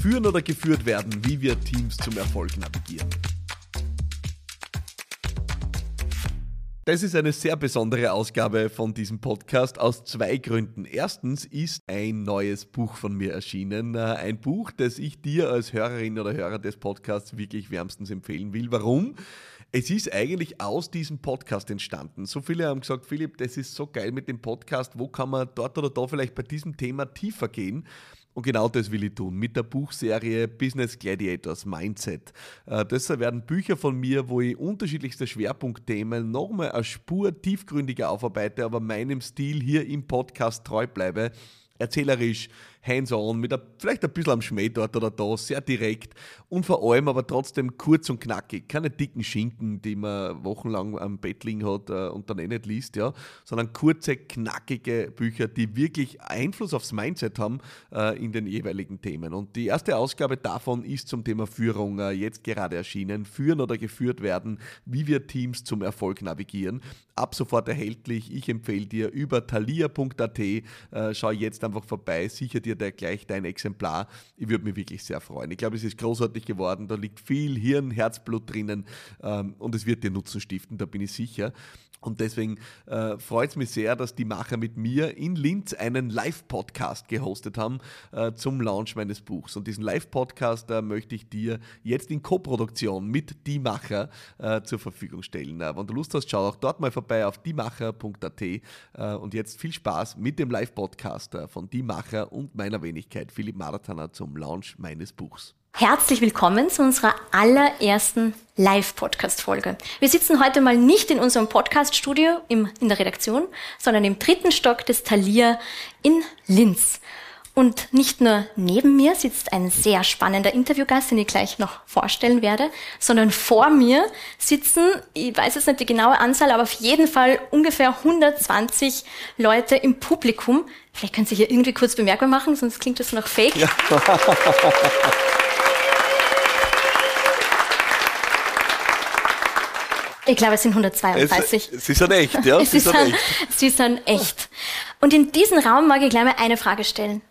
Führen oder geführt werden, wie wir Teams zum Erfolg navigieren. Das ist eine sehr besondere Ausgabe von diesem Podcast aus zwei Gründen. Erstens ist ein neues Buch von mir erschienen. Äh, ein Buch, das ich dir als Hörerin oder Hörer des Podcasts wirklich wärmstens empfehlen will. Warum? Es ist eigentlich aus diesem Podcast entstanden. So viele haben gesagt, Philipp, das ist so geil mit dem Podcast. Wo kann man dort oder da vielleicht bei diesem Thema tiefer gehen? Und genau das will ich tun mit der Buchserie Business Gladiators Mindset. Äh, deshalb werden Bücher von mir, wo ich unterschiedlichste Schwerpunktthemen nochmal eine Spur tiefgründiger aufarbeite, aber meinem Stil hier im Podcast treu bleibe. Erzählerisch, hands-on, mit a, vielleicht ein bisschen am Schmäh dort oder da, sehr direkt und vor allem aber trotzdem kurz und knackig. Keine dicken Schinken, die man wochenlang am Bett liegen hat äh, und dann eh nicht liest, ja, sondern kurze, knackige Bücher, die wirklich Einfluss aufs Mindset haben äh, in den jeweiligen Themen. Und die erste Ausgabe davon ist zum Thema Führung äh, jetzt gerade erschienen. Führen oder geführt werden, wie wir Teams zum Erfolg navigieren. Ab sofort erhältlich. Ich empfehle dir über thalia.at, schau jetzt einfach vorbei, sicher dir da gleich dein Exemplar. Ich würde mich wirklich sehr freuen. Ich glaube, es ist großartig geworden. Da liegt viel Hirn, Herzblut drinnen ähm, und es wird dir Nutzen stiften, da bin ich sicher. Und deswegen äh, freut es mich sehr, dass die Macher mit mir in Linz einen Live-Podcast gehostet haben äh, zum Launch meines Buchs. Und diesen Live-Podcast äh, möchte ich dir jetzt in Koproduktion mit Die Macher äh, zur Verfügung stellen. Äh, wenn du Lust hast, schau auch dort mal vorbei auf diemacher.at. Äh, und jetzt viel Spaß mit dem Live-Podcast von Die Macher und meiner Wenigkeit Philipp Marathaner zum Launch meines Buchs. Herzlich willkommen zu unserer allerersten Live-Podcast-Folge. Wir sitzen heute mal nicht in unserem Podcast-Studio in der Redaktion, sondern im dritten Stock des Thalia in Linz. Und nicht nur neben mir sitzt ein sehr spannender Interviewgast, den ich gleich noch vorstellen werde, sondern vor mir sitzen, ich weiß jetzt nicht die genaue Anzahl, aber auf jeden Fall ungefähr 120 Leute im Publikum. Vielleicht können Sie hier irgendwie kurz bemerkbar machen, sonst klingt das noch fake. Ja. Ich glaube, es sind 132. Es, sie sind echt, ja? Sie, sind, echt. sie sind echt. Und in diesem Raum mag ich gleich mal eine Frage stellen.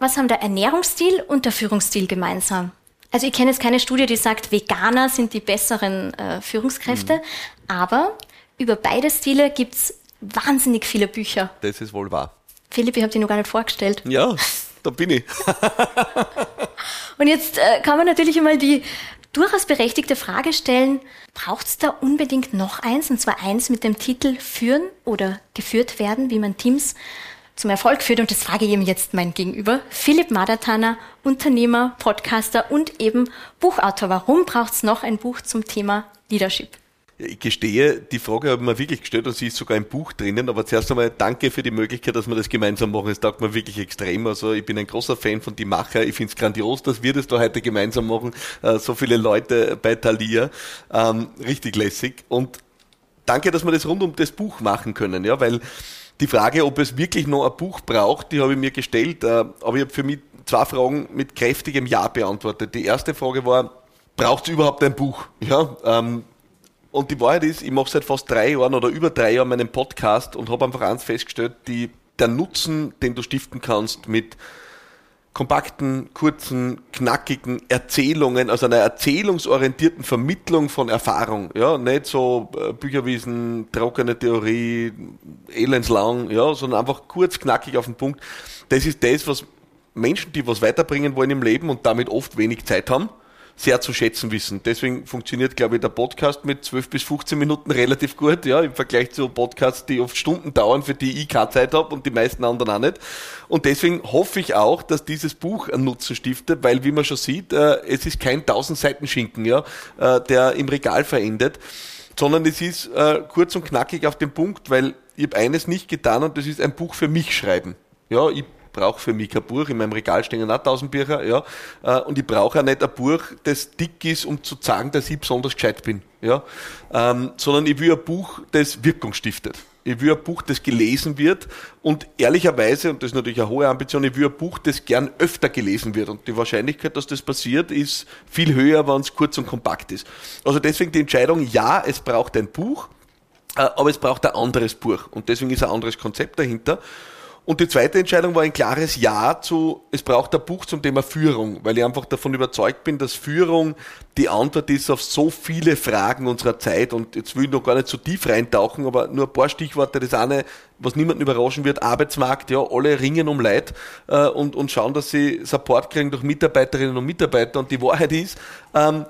Was haben der Ernährungsstil und der Führungsstil gemeinsam? Also ich kenne jetzt keine Studie, die sagt, Veganer sind die besseren äh, Führungskräfte, mhm. aber über beide Stile gibt's wahnsinnig viele Bücher. Das ist wohl wahr. Philipp, ich habe dich noch gar nicht vorgestellt. Ja, da bin ich. und jetzt äh, kann man natürlich einmal die durchaus berechtigte Frage stellen, braucht es da unbedingt noch eins, und zwar eins mit dem Titel Führen oder geführt werden, wie man Teams zum Erfolg führt. Und das frage ich ihm jetzt mein Gegenüber, Philipp Madatana, Unternehmer, Podcaster und eben Buchautor. Warum braucht es noch ein Buch zum Thema Leadership? Ich gestehe, die Frage habe ich mir wirklich gestellt und sie ist sogar im Buch drinnen, aber zuerst einmal danke für die Möglichkeit, dass wir das gemeinsam machen. Es taugt mir wirklich extrem. Also ich bin ein großer Fan von Die Macher. Ich finde es grandios, dass wir das da heute gemeinsam machen. Äh, so viele Leute bei Thalia. Ähm, richtig lässig. Und danke, dass wir das rund um das Buch machen können, ja, weil die Frage, ob es wirklich noch ein Buch braucht, die habe ich mir gestellt, äh, aber ich habe für mich zwei Fragen mit kräftigem Ja beantwortet. Die erste Frage war, braucht es überhaupt ein Buch? Ja, ähm, und die Wahrheit ist, ich mache seit fast drei Jahren oder über drei Jahren meinen Podcast und habe einfach eins festgestellt, die, der Nutzen, den du stiften kannst mit kompakten, kurzen, knackigen Erzählungen, also einer erzählungsorientierten Vermittlung von Erfahrung. Ja, nicht so äh, Bücherwiesen, trockene Theorie, elendslang, ja, sondern einfach kurz, knackig auf den Punkt. Das ist das, was Menschen, die was weiterbringen wollen im Leben und damit oft wenig Zeit haben, sehr zu schätzen wissen. Deswegen funktioniert, glaube ich, der Podcast mit 12 bis 15 Minuten relativ gut, ja, im Vergleich zu Podcasts, die oft Stunden dauern, für die ich keine Zeit habe und die meisten anderen auch nicht. Und deswegen hoffe ich auch, dass dieses Buch einen Nutzen stiftet, weil, wie man schon sieht, äh, es ist kein 1000 Seiten Schinken, ja, äh, der im Regal verendet, sondern es ist äh, kurz und knackig auf den Punkt, weil ich habe eines nicht getan und das ist ein Buch für mich schreiben. Ja, ich brauche für mich kein Buch. In meinem Regal stehen auch tausend Bücher, ja. Äh, und ich brauche auch nicht ein Buch, das dick ist, um zu sagen, dass ich besonders gescheit bin, ja. Ähm, sondern ich will ein Buch, das Wirkung stiftet. Ich will ein Buch, das gelesen wird und ehrlicherweise, und das ist natürlich eine hohe Ambition, ich will ein Buch, das gern öfter gelesen wird. Und die Wahrscheinlichkeit, dass das passiert, ist viel höher, wenn es kurz und kompakt ist. Also deswegen die Entscheidung, ja, es braucht ein Buch, äh, aber es braucht ein anderes Buch. Und deswegen ist ein anderes Konzept dahinter. Und die zweite Entscheidung war ein klares Ja zu, es braucht ein Buch zum Thema Führung, weil ich einfach davon überzeugt bin, dass Führung die Antwort ist auf so viele Fragen unserer Zeit. Und jetzt will ich noch gar nicht so tief reintauchen, aber nur ein paar Stichworte. Das eine, was niemanden überraschen wird, Arbeitsmarkt, ja, alle ringen um Leid äh, und, und schauen, dass sie Support kriegen durch Mitarbeiterinnen und Mitarbeiter. Und die Wahrheit ist, ähm,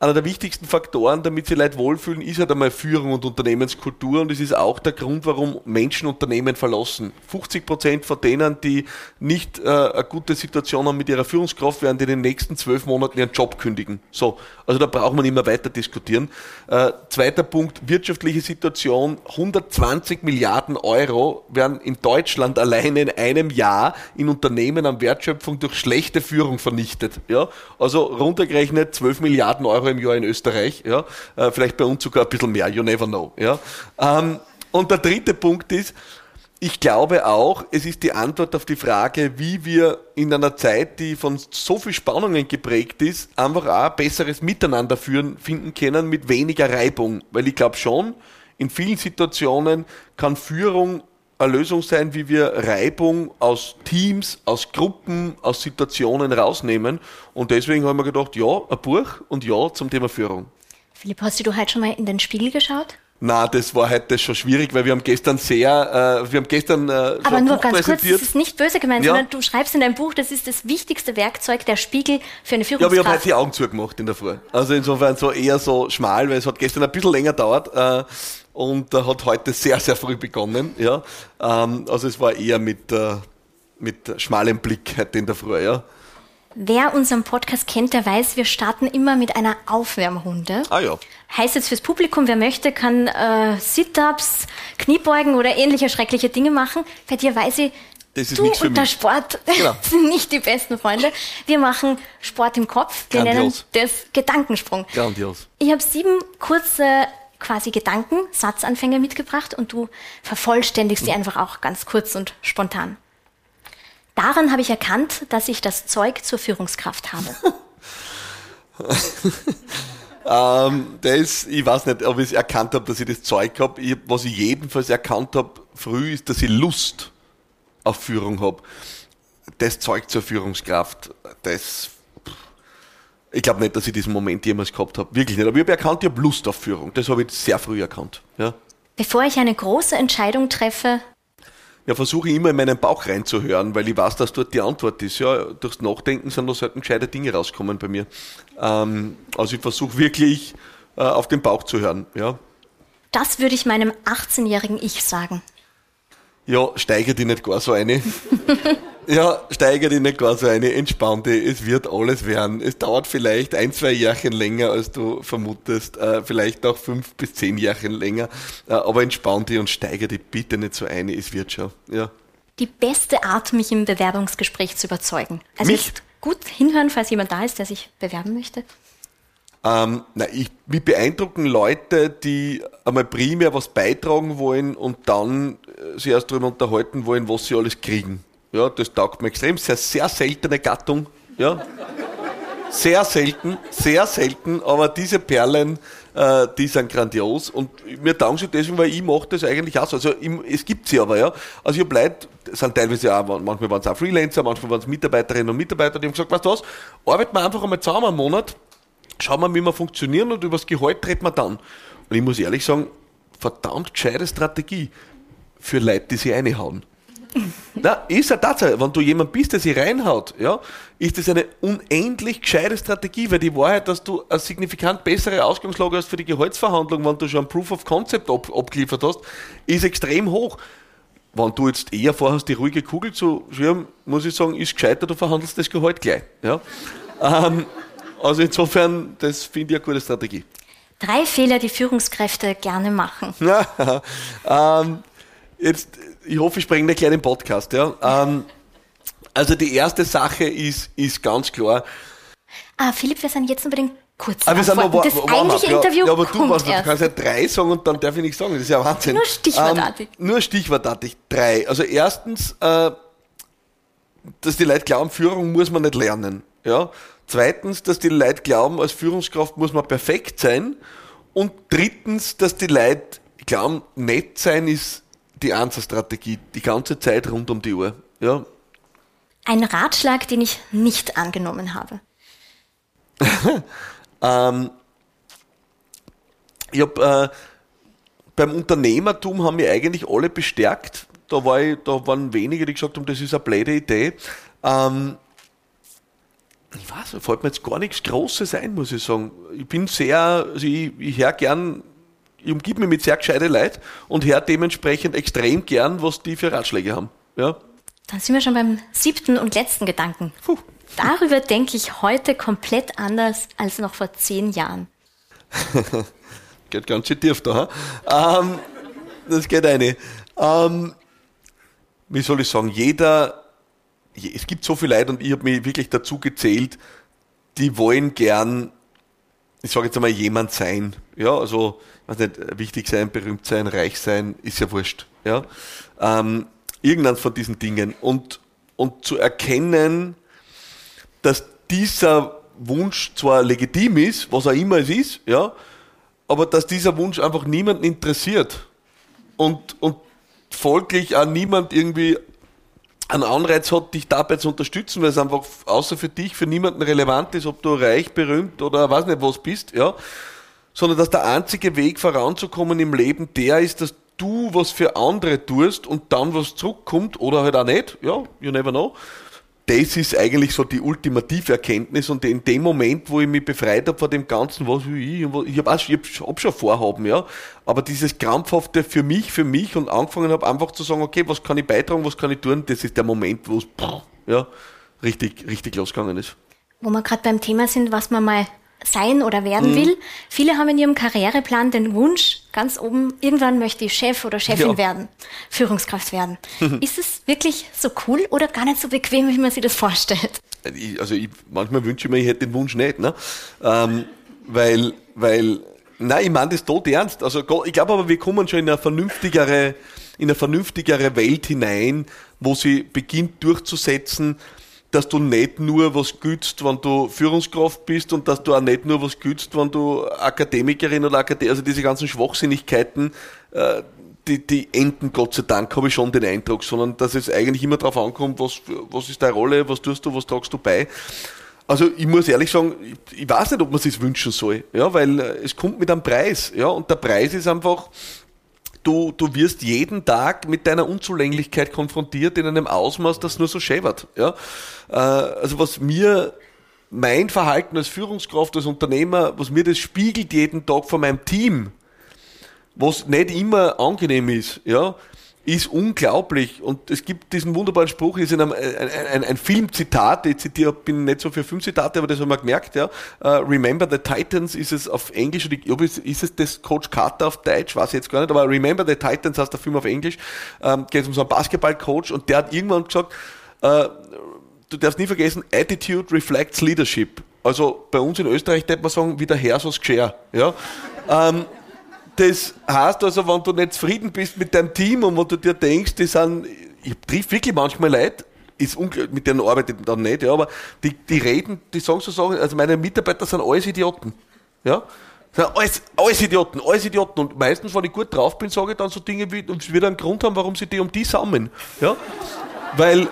einer der wichtigsten Faktoren, damit sie Leute wohlfühlen, ist halt einmal Führung und Unternehmenskultur und es ist auch der Grund, warum Menschen Unternehmen verlassen. 50 Prozent von denen, die nicht äh, eine gute Situation haben mit ihrer Führungskraft, werden in den nächsten zwölf Monaten ihren Job kündigen. So, also da braucht man immer weiter diskutieren. Äh, zweiter Punkt, wirtschaftliche Situation. 120 Milliarden Euro werden in Deutschland alleine in einem Jahr in Unternehmen an Wertschöpfung durch schlechte Führung vernichtet. Ja, also runtergerechnet 12 Milliarden Euro im Jahr in Österreich, ja, äh, vielleicht bei uns sogar ein bisschen mehr, you never know, ja. Ähm, und der dritte Punkt ist, ich glaube auch, es ist die Antwort auf die Frage, wie wir in einer Zeit, die von so viel Spannungen geprägt ist, einfach auch ein besseres Miteinander führen, finden können mit weniger Reibung. Weil ich glaube schon, in vielen Situationen kann Führung eine Lösung sein, wie wir Reibung aus Teams, aus Gruppen, aus Situationen rausnehmen. Und deswegen haben wir gedacht, ja, ein Buch und ja zum Thema Führung. Philipp, hast du heute schon mal in den Spiegel geschaut? Na, das war heute schon schwierig, weil wir haben gestern sehr, äh, wir haben gestern äh, Aber nur ganz kurz, das ist nicht böse gemeint, ja. sondern du schreibst in deinem Buch, das ist das wichtigste Werkzeug, der Spiegel für eine Führungskraft. Ja, aber ich habe heute die Augen zugemacht in der Früh. Also insofern so eher so schmal, weil es hat gestern ein bisschen länger gedauert. Äh, und äh, hat heute sehr, sehr früh begonnen. Ja. Ähm, also es war eher mit, äh, mit schmalem Blick heute in der Früh. Ja. Wer unseren Podcast kennt, der weiß, wir starten immer mit einer Aufwärmrunde. Ah ja. Heißt jetzt fürs Publikum, wer möchte, kann äh, Sit-ups, Kniebeugen oder ähnliche schreckliche Dinge machen. Bei dir weiß ich, das ist du und der Sport genau. sind nicht die besten Freunde. Wir machen Sport im Kopf. Wir Grandios. nennen das Gedankensprung. Grandios. Ich habe sieben kurze quasi Gedanken, Satzanfänge mitgebracht und du vervollständigst die mhm. einfach auch ganz kurz und spontan. Daran habe ich erkannt, dass ich das Zeug zur Führungskraft habe. ähm, das, ich weiß nicht, ob ich es erkannt habe, dass ich das Zeug habe. Ich, was ich jedenfalls erkannt habe früh, ist, dass ich Lust auf Führung habe. Das Zeug zur Führungskraft, das ich glaube nicht, dass ich diesen Moment jemals gehabt habe. Wirklich nicht. Aber ich habe erkannt, ich habe Lust auf Führung. Das habe ich sehr früh erkannt. Ja. Bevor ich eine große Entscheidung treffe, ja, versuche ich immer in meinen Bauch reinzuhören, weil ich weiß, dass dort die Antwort ist. Ja, durchs Nachdenken sind da selten gescheite Dinge rauskommen bei mir. Ähm, also ich versuche wirklich äh, auf den Bauch zu hören. Ja. Das würde ich meinem 18-jährigen Ich sagen. Ja, steigert die nicht gar so eine. Ja, steigere dich nicht so eine, entspann dich, es wird alles werden. Es dauert vielleicht ein, zwei Jährchen länger, als du vermutest, äh, vielleicht auch fünf bis zehn Jährchen länger, äh, aber entspann dich und steigere dich bitte nicht so eine, es wird schon. Ja. Die beste Art, mich im Bewerbungsgespräch zu überzeugen. Also mich? gut hinhören, falls jemand da ist, der sich bewerben möchte. Ähm, na, ich, mich beeindrucken Leute, die einmal primär was beitragen wollen und dann äh, sich erst darüber unterhalten wollen, was sie alles kriegen. Ja, das taugt mir extrem. Sehr, sehr seltene Gattung. Ja. Sehr selten, sehr selten, aber diese Perlen, äh, die sind grandios und mir taugen sie deswegen, weil ich mache das eigentlich auch so. Also ich, es gibt sie aber, ja. Also ich habe Leute, sind teilweise auch, manchmal waren es auch Freelancer, manchmal waren es Mitarbeiterinnen und Mitarbeiter, die haben gesagt, weißt du was, arbeiten wir einfach einmal zusammen einen Monat, schauen wir, wie wir funktionieren und über das Gehalt reden wir dann. Und ich muss ehrlich sagen, verdammt gescheite Strategie für Leute, die sich reinhauen. Na, ist eine Tatsache. Wenn du jemand bist, der sich reinhaut, ja, ist das eine unendlich gescheite Strategie, weil die Wahrheit, dass du eine signifikant bessere Ausgangslage hast für die Gehaltsverhandlung, wenn du schon ein Proof of Concept ab, abgeliefert hast, ist extrem hoch. Wenn du jetzt eher vorhast, die ruhige Kugel zu schirmen, muss ich sagen, ist gescheiter, du verhandelst das Gehalt gleich. Ja? ähm, also insofern, das finde ich eine gute Strategie. Drei Fehler, die Führungskräfte gerne machen. ähm, jetzt ich hoffe, ich spreche nicht gleich den Podcast. Ja. Ähm, also die erste Sache ist, ist ganz klar. Ah, Philipp, wir sind jetzt unbedingt kurz. Ah, wir sind aber, das eigentliche ja, Interview ja, aber du, was, du kannst ja drei sagen und dann darf ich nicht sagen. Das ist ja Wahnsinn. Nur stichwortartig. Ähm, nur stichwortartig. Drei. Also erstens, äh, dass die Leute glauben, Führung muss man nicht lernen. Ja. Zweitens, dass die Leute glauben, als Führungskraft muss man perfekt sein. Und drittens, dass die Leute glauben, nett sein ist die Ansatz-Strategie die ganze Zeit rund um die Uhr. Ja. Ein Ratschlag, den ich nicht angenommen habe. ähm, ich habe äh, beim Unternehmertum haben wir eigentlich alle bestärkt. Da, war ich, da waren wenige, die gesagt haben, das ist eine blöde Idee. Ähm, ich weiß, fällt mir jetzt gar nichts Großes ein, muss ich sagen. Ich bin sehr, also ich, ich höre gern, ich umgib mich mit sehr gescheiten Leuten und höre dementsprechend extrem gern, was die für Ratschläge haben. Ja. Dann sind wir schon beim siebten und letzten Gedanken. Puh. Darüber denke ich heute komplett anders als noch vor zehn Jahren. geht ganz schön tief da. Ähm, das geht eine. Ähm, wie soll ich sagen, jeder es gibt so viele Leute und ich habe mich wirklich dazu gezählt, die wollen gern, ich sage jetzt einmal, jemand sein. Ja, also, weiß nicht, wichtig sein, berühmt sein, reich sein, ist ja wurscht. Ja, ähm, irgendeins von diesen Dingen. Und, und zu erkennen, dass dieser Wunsch zwar legitim ist, was auch immer es ist, ja, aber dass dieser Wunsch einfach niemanden interessiert und, und folglich auch niemand irgendwie einen Anreiz hat, dich dabei zu unterstützen, weil es einfach außer für dich, für niemanden relevant ist, ob du reich, berühmt oder weiß nicht was bist, ja, sondern dass der einzige Weg voranzukommen im Leben der ist, dass du was für andere tust und dann was zurückkommt oder halt auch nicht, ja, you never know das ist eigentlich so die ultimative Erkenntnis und in dem Moment, wo ich mich befreit habe von dem Ganzen, was ich, ich habe ich hab schon Vorhaben, ja, aber dieses krampfhafte für mich, für mich und angefangen habe einfach zu sagen, okay, was kann ich beitragen, was kann ich tun, das ist der Moment, wo es ja, richtig, richtig losgegangen ist. Wo wir gerade beim Thema sind, was man mal sein oder werden mhm. will. Viele haben in ihrem Karriereplan den Wunsch, ganz oben, irgendwann möchte ich Chef oder Chefin ja. werden, Führungskraft werden. Mhm. Ist es wirklich so cool oder gar nicht so bequem, wie man sich das vorstellt? also ich, manchmal wünsche ich mir, ich hätte den Wunsch nicht, ne? Ähm, weil, weil, nein, ich meine das tot ernst. Also ich glaube aber, wir kommen schon in eine vernünftigere, in eine vernünftigere Welt hinein, wo sie beginnt durchzusetzen, dass du nicht nur was gütst, wenn du Führungskraft bist und dass du auch nicht nur was gütst, wenn du Akademikerin oder Akademikerin, also diese ganzen Schwachsinnigkeiten, äh, die, die enden Gott sei Dank, habe ich schon den Eindruck, sondern dass es eigentlich immer darauf ankommt, was, was ist deine Rolle, was tust du, was tragst du bei. Also ich muss ehrlich sagen, ich, weiß nicht, ob man es wünschen soll, ja, weil äh, es kommt mit einem Preis, ja, und der Preis ist einfach, du, du wirst jeden Tag mit deiner Unzulänglichkeit konfrontiert in einem Ausmaß, das nur so schäbert. Ja? Äh, also was mir mein Verhalten als Führungskraft, als Unternehmer, was mir das spiegelt jeden Tag von meinem Team, was nicht immer angenehm ist, ja, ist unglaublich. Und es gibt diesen wunderbaren Spruch, ist in einem, ein, ein, ein Filmzitat, ich zitiere, bin nicht so für Filmzitate, aber das haben wir gemerkt, ja. Uh, Remember the Titans ist es auf Englisch, oder ist, ist es das Coach Carter auf Deutsch, weiß ich jetzt gar nicht, aber Remember the Titans heißt der Film auf Englisch, ähm, geht um so einen Basketballcoach und der hat irgendwann gesagt, äh, du darfst nie vergessen, Attitude reflects Leadership. Also bei uns in Österreich könnte man sagen, wie der Herr so's geschehen, ja. ähm, das heißt also, wenn du nicht zufrieden bist mit deinem Team und wenn du dir denkst, die sind, ich triff wirklich manchmal Leute, ist mit denen arbeite ich dann nicht, ja, aber die, die reden, die sagen so Sachen, also meine Mitarbeiter sind alles Idioten. Ja? Sind alles, alles Idioten, alles Idioten. Und meistens, wenn ich gut drauf bin, sage ich dann so Dinge wie, und es wird einen Grund haben, warum sie die um die sammeln. Ja? Weil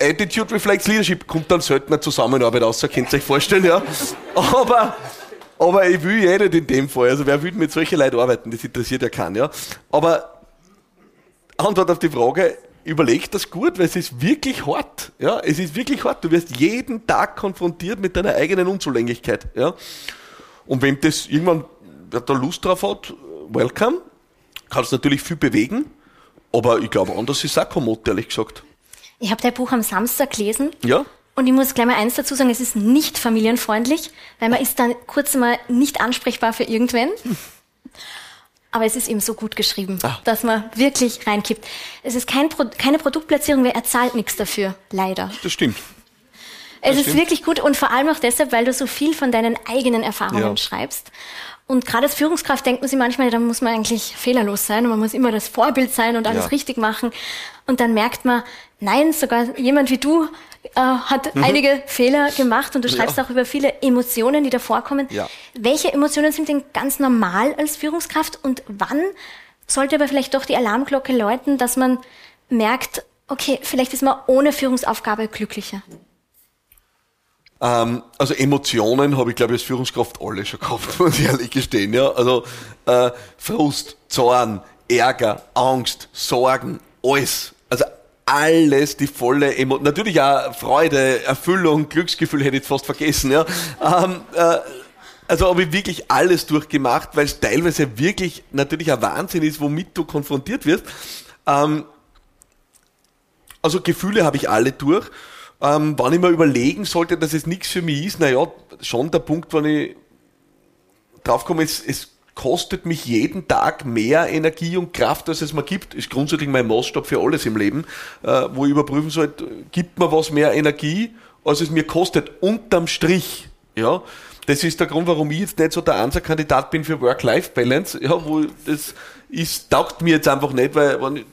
Attitude reflects Leadership kommt dann seltener Zusammenarbeit aus, könnt ihr euch vorstellen, ja. Aber aber ich will ja nicht in dem Fall. Also wer will mit solchen Leuten arbeiten? Das interessiert ja keinen, ja. Aber Antwort auf die Frage, überleg das gut, weil es ist wirklich hart. Ja, es ist wirklich hart. Du wirst jeden Tag konfrontiert mit deiner eigenen Unzulänglichkeit. Ja. Und wenn das irgendwann, wer da Lust drauf hat, welcome. Kannst natürlich viel bewegen. Aber ich glaube, anders ist auch kein Motto, ehrlich gesagt. Ich habe dein Buch am Samstag gelesen. Ja. Und ich muss gleich mal eins dazu sagen, es ist nicht familienfreundlich, weil man ist dann kurz mal nicht ansprechbar für irgendwen. Aber es ist eben so gut geschrieben, Ach. dass man wirklich reinkippt. Es ist kein Pro keine Produktplatzierung, wer erzahlt nichts dafür, leider. Das stimmt. Es das ist stimmt. wirklich gut und vor allem auch deshalb, weil du so viel von deinen eigenen Erfahrungen ja. schreibst. Und gerade als Führungskraft denkt man sich manchmal, da muss man eigentlich fehlerlos sein und man muss immer das Vorbild sein und alles ja. richtig machen. Und dann merkt man, nein, sogar jemand wie du äh, hat mhm. einige Fehler gemacht und du schreibst ja. auch über viele Emotionen, die da vorkommen. Ja. Welche Emotionen sind denn ganz normal als Führungskraft und wann sollte aber vielleicht doch die Alarmglocke läuten, dass man merkt, okay, vielleicht ist man ohne Führungsaufgabe glücklicher. Ähm, also Emotionen habe ich, glaube ich, als Führungskraft alle schon gehabt, muss ich ehrlich gestehen. Ja? Also äh, Frust, Zorn, Ärger, Angst, Sorgen, alles. Alles, die volle Emotion. Natürlich auch Freude, Erfüllung, Glücksgefühl hätte ich fast vergessen. Ja? Ähm, äh, also habe ich wirklich alles durchgemacht, weil es teilweise wirklich natürlich ein Wahnsinn ist, womit du konfrontiert wirst. Ähm, also Gefühle habe ich alle durch. Ähm, wann ich mir überlegen sollte, dass es nichts für mich ist, naja, schon der Punkt, wann ich draufkomme, es, es kostet mich jeden Tag mehr Energie und Kraft, als es mir gibt, ist grundsätzlich mein Maßstab für alles im Leben, äh, wo ich überprüfen sollte, gibt mir was mehr Energie, als es mir kostet, unterm Strich, ja. Das ist der Grund, warum ich jetzt nicht so der Ansatz-Kandidat bin für Work-Life-Balance, ja, wo das ist, taugt mir jetzt einfach nicht, weil, wenn ich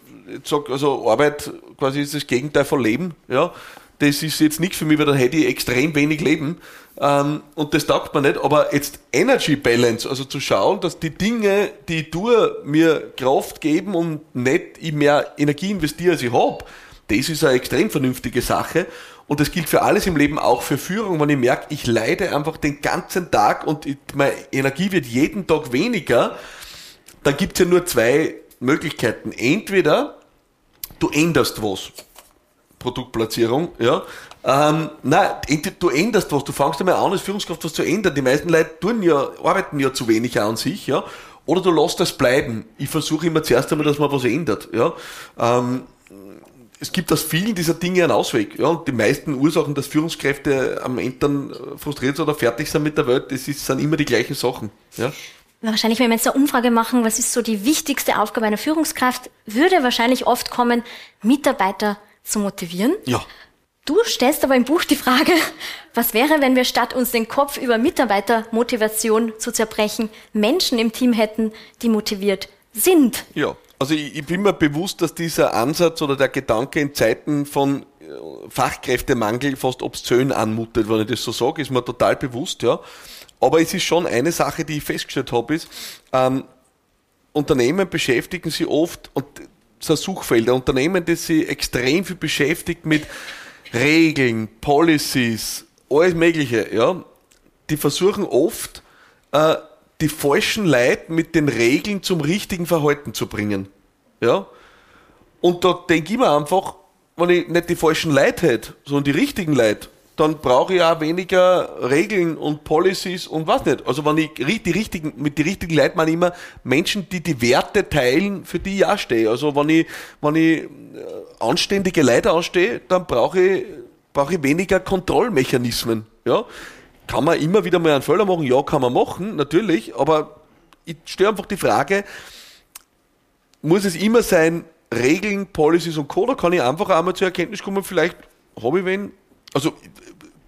sage, also Arbeit quasi ist das Gegenteil von Leben, ja, das ist jetzt nichts für mich, weil dann hätte ich extrem wenig Leben. Ähm, und das taugt mir nicht. Aber jetzt Energy Balance, also zu schauen, dass die Dinge, die tue, mir Kraft geben und nicht ich mehr Energie investiere, als ich habe, das ist eine extrem vernünftige Sache. Und das gilt für alles im Leben, auch für Führung. Wenn ich merke, ich leide einfach den ganzen Tag und meine Energie wird jeden Tag weniger, dann gibt es ja nur zwei Möglichkeiten. Entweder du änderst was. Produktplatzierung, ja. Ähm, nein, du änderst was, du fängst einmal an, als Führungskraft was zu ändern. Die meisten Leute tun ja, arbeiten ja zu wenig an sich, ja. Oder du lässt das bleiben. Ich versuche immer zuerst einmal, dass man was ändert, ja. Ähm, es gibt aus vielen dieser Dinge einen Ausweg. Ja, und die meisten Ursachen, dass Führungskräfte am Ende dann frustriert sind oder fertig sind mit der Welt, das ist, sind immer die gleichen Sachen. Ja. Wahrscheinlich, wenn wir jetzt eine Umfrage machen, was ist so die wichtigste Aufgabe einer Führungskraft, würde wahrscheinlich oft kommen, Mitarbeiter zu motivieren. Ja. Du stellst aber im Buch die Frage, was wäre, wenn wir statt uns den Kopf über Mitarbeitermotivation zu zerbrechen, Menschen im Team hätten, die motiviert sind? Ja, also ich, ich bin mir bewusst, dass dieser Ansatz oder der Gedanke in Zeiten von äh, Fachkräftemangel fast obszön anmutet, wenn ich das so sage, ist mir total bewusst, ja. Aber es ist schon eine Sache, die ich festgestellt habe, ist, ähm, Unternehmen beschäftigen sich oft, und so Suchfelder, Unternehmen, die sich extrem viel beschäftigt mit Regeln, Policies, alles Mögliche, ja, die versuchen oft, äh, die falschen Leute mit den Regeln zum richtigen Verhalten zu bringen. Ja? Und da denke ich mir einfach, wenn ich nicht die falschen Leute hätte, sondern die richtigen Leute, dann brauche ich auch weniger Regeln und Policies und was nicht. Also wenn ich die richtigen, mit die richtigen Leuten meine ich immer Menschen, die die Werte teilen, für die ich auch stehe. Also wenn ich, wenn ich äh, anständige Leute ausstehe, dann brauche ich, brauche ich weniger Kontrollmechanismen. Ja? Kann man immer wieder mal einen Fehler machen? Ja, kann man machen, natürlich, aber ich stelle einfach die Frage, muss es immer sein, Regeln, Policies und Code, kann ich einfach einmal zur Erkenntnis kommen, vielleicht habe ich wen, also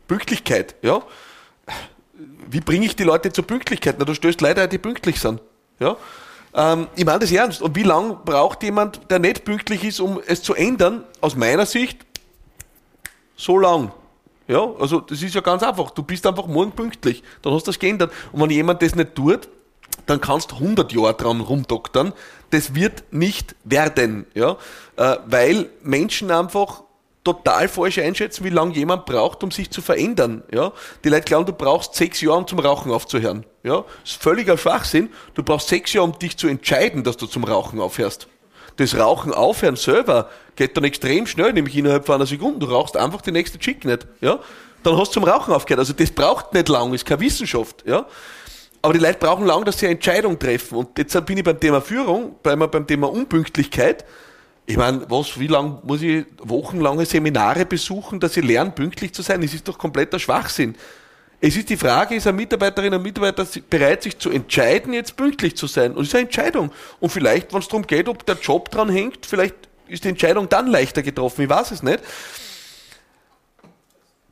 Pünktlichkeit, ja. Wie bringe ich die Leute zur Pünktlichkeit? Na, du stößt Leute, die pünktlich sind. Ja. Ähm, ich meine das ernst. Und wie lange braucht jemand, der nicht pünktlich ist, um es zu ändern? Aus meiner Sicht so lang. Ja, also das ist ja ganz einfach. Du bist einfach morgen pünktlich, dann hast du das geändert. Und wenn jemand das nicht tut, dann kannst du 100 Jahre dran rumdoktern. Das wird nicht werden, ja, äh, weil Menschen einfach total falsch einschätzen, wie lange jemand braucht, um sich zu verändern. Ja? Die Leute glauben, du brauchst sechs Jahre, um zum Rauchen aufzuhören. Ja? Das ist völliger Schwachsinn. Du brauchst sechs Jahre, um dich zu entscheiden, dass du zum Rauchen aufhörst. Das Rauchen aufhören selber geht dann extrem schnell, nämlich innerhalb von einer Sekunde. Du rauchst einfach die nächste Chick nicht. Ja? Dann hast du zum Rauchen aufgehört. Also das braucht nicht lang, ist keine Wissenschaft. Ja? Aber die Leute brauchen lang, dass sie eine Entscheidung treffen. Und jetzt bin ich beim Thema Führung, wir beim Thema Unpünktlichkeit. Ich meine, was, wie lange muss ich wochenlange Seminare besuchen, dass ich lerne, pünktlich zu sein? Das ist doch kompletter Schwachsinn. Es ist die Frage, ist eine Mitarbeiterin, ein Mitarbeiter bereit, sich zu entscheiden, jetzt pünktlich zu sein? Und es ist eine Entscheidung. Und vielleicht, wenn es darum geht, ob der Job dran hängt, vielleicht ist die Entscheidung dann leichter getroffen. Ich weiß es nicht.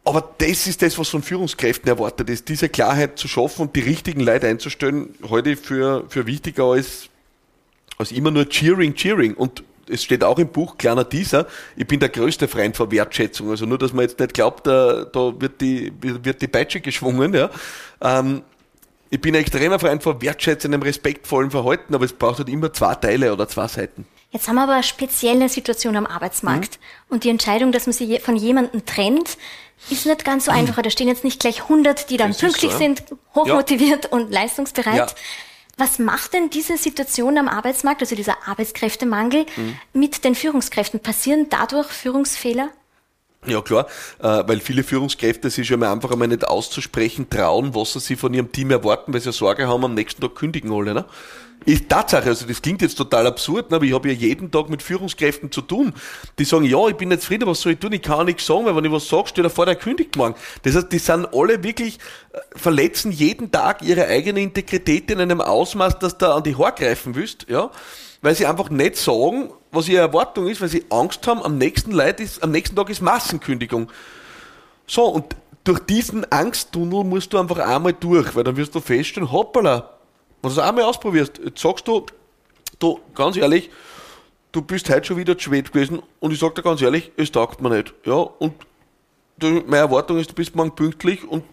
Aber das ist das, was von Führungskräften erwartet ist, diese Klarheit zu schaffen und die richtigen Leute einzustellen, heute für, für wichtiger als, als immer nur Cheering, Cheering. Und es steht auch im Buch, kleiner Teaser, ich bin der größte Freund von Wertschätzung. Also nur, dass man jetzt nicht glaubt, da, da wird, die, wird die Peitsche geschwungen. Ja. Ähm, ich bin ein extremer Freund von wertschätzendem, respektvollen Verhalten, aber es braucht halt immer zwei Teile oder zwei Seiten. Jetzt haben wir aber eine spezielle Situation am Arbeitsmarkt. Mhm. Und die Entscheidung, dass man sich von jemandem trennt, ist nicht ganz so mhm. einfach. Da stehen jetzt nicht gleich 100, die dann das pünktlich so, ja. sind, hochmotiviert ja. und leistungsbereit. Ja. Was macht denn diese Situation am Arbeitsmarkt, also dieser Arbeitskräftemangel, mhm. mit den Führungskräften? Passieren dadurch Führungsfehler? Ja klar, äh, weil viele Führungskräfte sich schon einfach einmal nicht auszusprechen trauen, was sie von ihrem Team erwarten, weil sie Sorge haben, am nächsten Tag kündigen alle. Ne? Ist Tatsache, also das klingt jetzt total absurd, ne, aber ich habe ja jeden Tag mit Führungskräften zu tun, die sagen, ja, ich bin nicht zufrieden, was soll ich tun, ich kann nichts sagen, weil wenn ich was sage, steht er vor, der kündigt morgen. Das heißt, die sind alle wirklich, äh, verletzen jeden Tag ihre eigene Integrität in einem Ausmaß, dass da an die Haare greifen willst, ja, weil sie einfach nicht sagen, was ihre Erwartung ist, weil sie Angst haben, am nächsten, Leid ist, am nächsten Tag ist Massenkündigung. So, und durch diesen Angsttunnel musst du einfach einmal durch, weil dann wirst du feststellen, hoppala, wenn du es einmal ausprobierst, jetzt sagst du, du, ganz ehrlich, du bist heute schon wieder zu spät gewesen und ich sag dir ganz ehrlich, es taugt mir nicht. Ja, und meine Erwartung ist, du bist morgen pünktlich und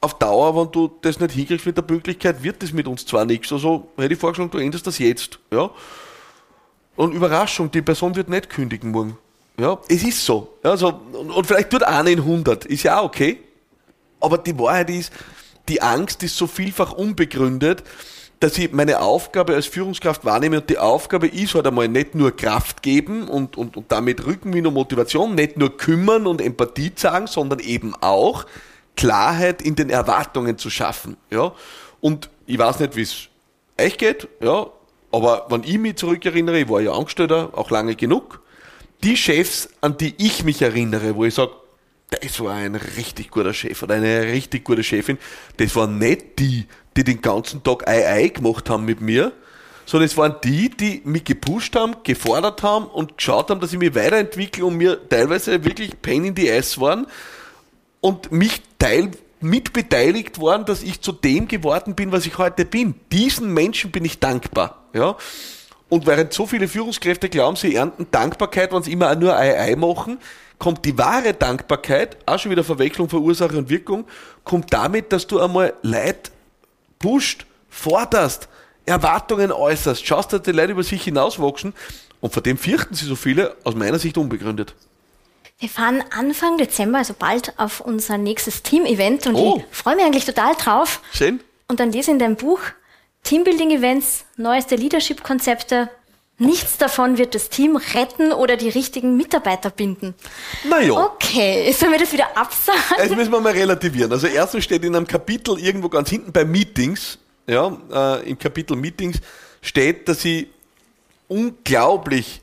auf Dauer, wenn du das nicht hinkriegst mit der Pünktlichkeit, wird das mit uns zwar nichts. Also hätte ich vorgeschlagen, du änderst das jetzt. Ja. Und Überraschung, die Person wird nicht kündigen morgen. Ja, es ist so. Also, und, und vielleicht tut einer in 100, ist ja auch okay. Aber die Wahrheit ist, die Angst ist so vielfach unbegründet, dass ich meine Aufgabe als Führungskraft wahrnehme und die Aufgabe ist halt einmal nicht nur Kraft geben und, und, und damit Rückenwind und Motivation, nicht nur kümmern und Empathie zeigen, sondern eben auch Klarheit in den Erwartungen zu schaffen. Ja? Und ich weiß nicht, wie es euch geht, ja, aber wenn ich mich zurückerinnere, ich war ja Angestellter, auch lange genug, die Chefs, an die ich mich erinnere, wo ich sage, das war ein richtig guter Chef oder eine richtig gute Chefin, das waren nicht die, die den ganzen Tag Ei Ei gemacht haben mit mir, sondern es waren die, die mich gepusht haben, gefordert haben und geschaut haben, dass ich mich weiterentwickle und mir teilweise wirklich Pain in the Ass waren und mich teil mitbeteiligt worden, dass ich zu dem geworden bin, was ich heute bin. Diesen Menschen bin ich dankbar. Ja? Und während so viele Führungskräfte glauben, sie ernten Dankbarkeit, wenn sie immer nur Ei Ei machen, kommt die wahre Dankbarkeit, auch schon wieder Verwechslung von Ursache und Wirkung, kommt damit, dass du einmal Leid pusht, forderst, Erwartungen äußerst, schaust, dass die Leute über sich hinauswachsen und vor dem fürchten sie so viele, aus meiner Sicht unbegründet. Wir fahren Anfang Dezember, also bald, auf unser nächstes Team-Event und oh. ich freue mich eigentlich total drauf. Schön. Und dann lese in deinem Buch Teambuilding-Events, neueste Leadership-Konzepte. Nichts davon wird das Team retten oder die richtigen Mitarbeiter binden. Naja. Okay, sollen wir das wieder absagen? Das müssen wir mal relativieren. Also erstens steht in einem Kapitel irgendwo ganz hinten bei Meetings, ja, äh, im Kapitel Meetings steht, dass ich unglaublich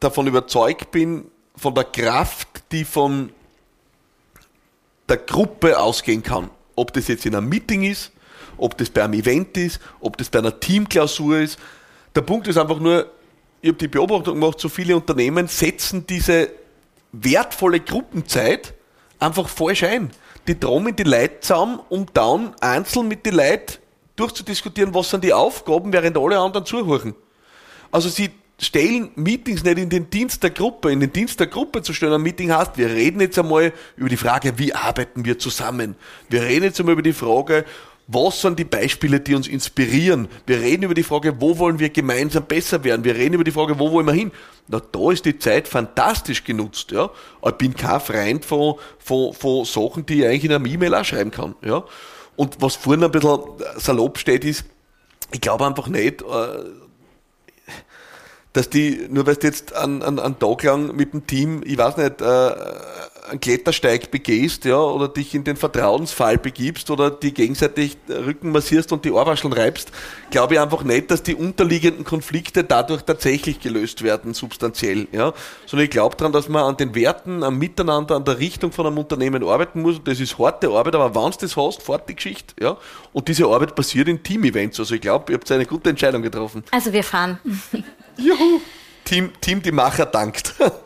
davon überzeugt bin, von der Kraft, die von der Gruppe ausgehen kann. Ob das jetzt in einem Meeting ist, ob das bei einem Event ist, ob das bei einer Teamklausur ist. Der Punkt ist einfach nur, ich habe die Beobachtung gemacht, so viele Unternehmen setzen diese wertvolle Gruppenzeit einfach falsch ein. Die trommeln die Leute zusammen, um dann einzeln mit den Leuten durchzudiskutieren, was sind die Aufgaben, während alle anderen zuhören. Also sie stellen Meetings nicht in den Dienst der Gruppe. In den Dienst der Gruppe zu stellen, ein Meeting heißt, wir reden jetzt einmal über die Frage, wie arbeiten wir zusammen. Wir reden jetzt einmal über die Frage, was sind die Beispiele, die uns inspirieren? Wir reden über die Frage, wo wollen wir gemeinsam besser werden? Wir reden über die Frage, wo wollen wir hin? Na, da ist die Zeit fantastisch genutzt, ja. Ich bin kein Freund von, von, von Sachen, die ich eigentlich in einem E-Mail auch schreiben kann, ja. Und was vorhin ein bisschen salopp steht, ist, ich glaube einfach nicht, äh, dass die, nur weil du jetzt einen, einen, einen Tag lang mit dem Team, ich weiß nicht, äh, einen Klettersteig begehst, ja, oder dich in den Vertrauensfall begibst oder die gegenseitig Rücken massierst und die Ohrwascheln reibst, glaube ich einfach nicht, dass die unterliegenden Konflikte dadurch tatsächlich gelöst werden, substanziell, ja. Sondern ich glaube daran, dass man an den Werten, am Miteinander, an der Richtung von einem Unternehmen arbeiten muss. Das ist harte Arbeit, aber wenn du das hast, fort die Geschichte, ja. Und diese Arbeit passiert in Team-Events. Also ich glaube, ihr habt eine gute Entscheidung getroffen. Also wir fahren. Juhu! Team, Team die Macher dankt.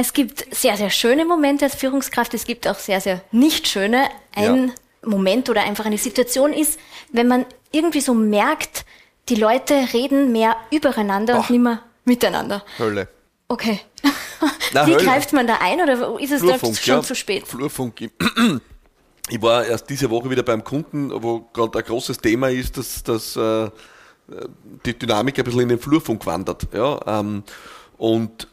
Es gibt sehr, sehr schöne Momente als Führungskraft. Es gibt auch sehr, sehr nicht schöne. Ein ja. Moment oder einfach eine Situation ist, wenn man irgendwie so merkt, die Leute reden mehr übereinander Boah. und nicht mehr miteinander. Hölle. Okay. Na, Wie Hölle. greift man da ein oder ist es Flurfunk, schon ja. zu spät? Flurfunk. ich war erst diese Woche wieder beim Kunden, wo gerade ein großes Thema ist, dass, dass äh, die Dynamik ein bisschen in den Flurfunk wandert. Ja? Ähm, und